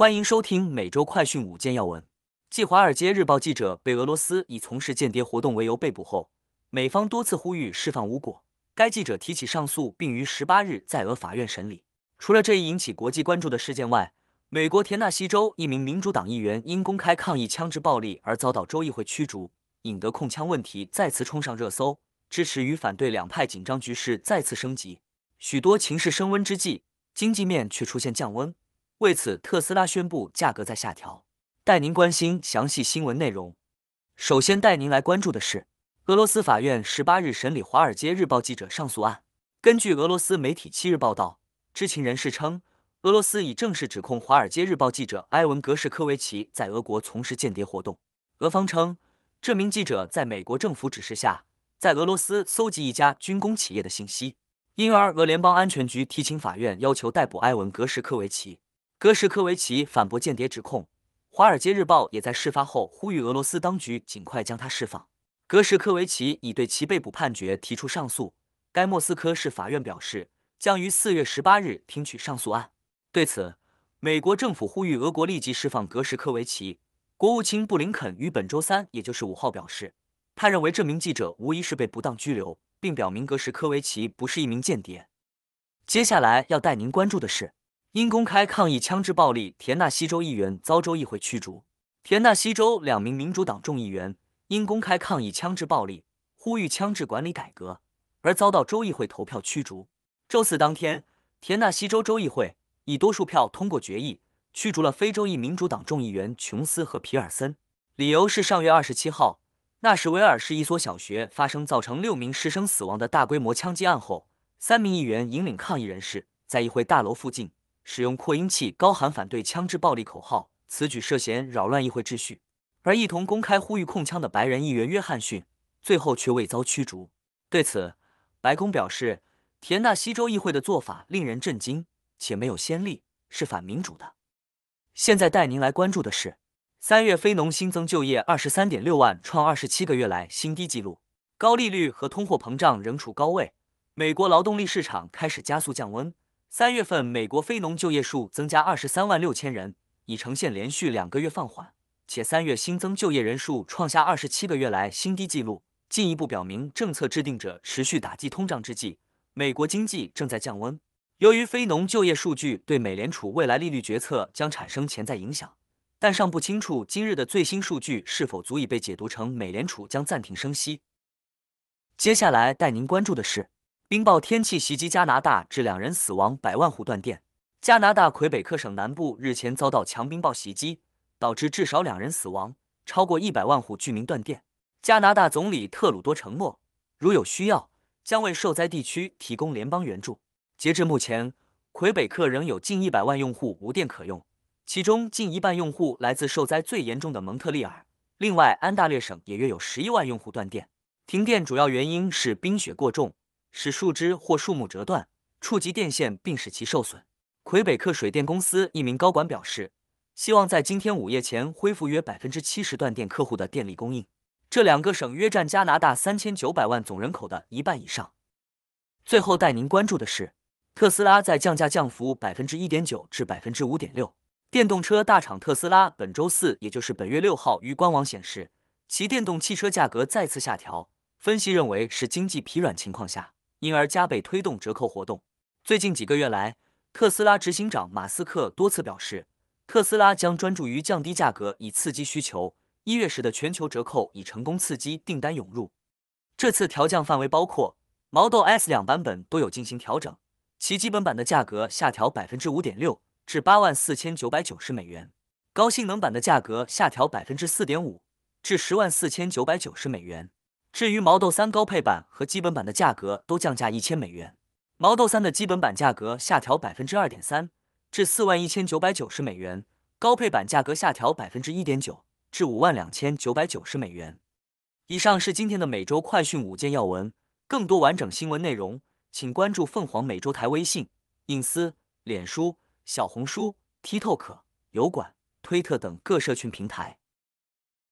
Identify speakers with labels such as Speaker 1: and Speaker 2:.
Speaker 1: 欢迎收听每周快讯五件要闻。继《华尔街日报》记者被俄罗斯以从事间谍活动为由被捕后，美方多次呼吁释放无果，该记者提起上诉，并于十八日在俄法院审理。除了这一引起国际关注的事件外，美国田纳西州一名民主党议员因公开抗议枪支暴力而遭到州议会驱逐，引得控枪问题再次冲上热搜，支持与反对两派紧张局势再次升级。许多情势升温之际，经济面却出现降温。为此，特斯拉宣布价格在下调。带您关心详细新闻内容。首先带您来关注的是，俄罗斯法院十八日审理《华尔街日报》记者上诉案。根据俄罗斯媒体七日报道，知情人士称，俄罗斯已正式指控《华尔街日报》记者埃文·格什科维奇在俄国从事间谍活动。俄方称，这名记者在美国政府指示下，在俄罗斯搜集一家军工企业的信息，因而俄联邦安全局提请法院要求逮捕埃文·格什科维奇。格什科维奇反驳间谍指控，《华尔街日报》也在事发后呼吁俄罗斯当局尽快将他释放。格什科维奇已对其被捕判决提出上诉，该莫斯科市法院表示将于四月十八日听取上诉案。对此，美国政府呼吁俄国立即释放格什科维奇。国务卿布林肯于本周三，也就是五号表示，他认为这名记者无疑是被不当拘留，并表明格什科维奇不是一名间谍。接下来要带您关注的是。因公开抗议枪支暴力，田纳西州议员遭州议会驱逐。田纳西州两名民主党众议员因公开抗议枪支暴力，呼吁枪支管理改革，而遭到州议会投票驱逐。周四当天，田纳西州州议会以多数票通过决议，驱逐了非洲裔民主党众议员琼斯和皮尔森，理由是上月二十七号，纳什维尔市一所小学发生造成六名师生死亡的大规模枪击案后，三名议员引领抗议人士在议会大楼附近。使用扩音器高喊反对枪支暴力口号，此举涉嫌扰乱议会秩序。而一同公开呼吁控枪的白人议员约翰逊，最后却未遭驱逐。对此，白宫表示，田纳西州议会的做法令人震惊，且没有先例，是反民主的。现在带您来关注的是，三月非农新增就业二十三点六万，创二十七个月来新低纪录。高利率和通货膨胀仍处高位，美国劳动力市场开始加速降温。三月份美国非农就业数增加二十三万六千人，已呈现连续两个月放缓，且三月新增就业人数创下二十七个月来新低纪录，进一步表明政策制定者持续打击通胀之际，美国经济正在降温。由于非农就业数据对美联储未来利率决策将产生潜在影响，但尚不清楚今日的最新数据是否足以被解读成美联储将暂停升息。接下来带您关注的是。冰雹天气袭击加拿大，致两人死亡，百万户断电。加拿大魁北克省南部日前遭到强冰雹袭击，导致至少两人死亡，超过一百万户居民断电。加拿大总理特鲁多承诺，如有需要，将为受灾地区提供联邦援助。截至目前，魁北克仍有近一百万用户无电可用，其中近一半用户来自受灾最严重的蒙特利尔。另外，安大略省也约有十一万用户断电。停电主要原因是冰雪过重。使树枝或树木折断，触及电线并使其受损。魁北克水电公司一名高管表示，希望在今天午夜前恢复约百分之七十断电客户的电力供应。这两个省约占加拿大三千九百万总人口的一半以上。最后带您关注的是，特斯拉在降价降幅百分之一点九至百分之五点六。电动车大厂特斯拉本周四，也就是本月六号，于官网显示，其电动汽车价格再次下调。分析认为是经济疲软情况下。因而加倍推动折扣活动。最近几个月来，特斯拉执行长马斯克多次表示，特斯拉将专注于降低价格以刺激需求。一月时的全球折扣已成功刺激订单涌入。这次调降范围包括 Model S 两版本都有进行调整，其基本版的价格下调百分之五点六至八万四千九百九十美元，高性能版的价格下调百分之四点五至十万四千九百九十美元。至于毛豆三高配版和基本版的价格都降价一千美元毛豆三的基本版价格下调百分之二点三，至四万一千九百九十美元，高配版价格下调百分之一点九，至五万两千九百九十美元。以上是今天的每周快讯五件要闻，更多完整新闻内容，请关注凤凰美洲台微信、隐私、脸书、小红书、TikTok、油管、推特等各社群平台。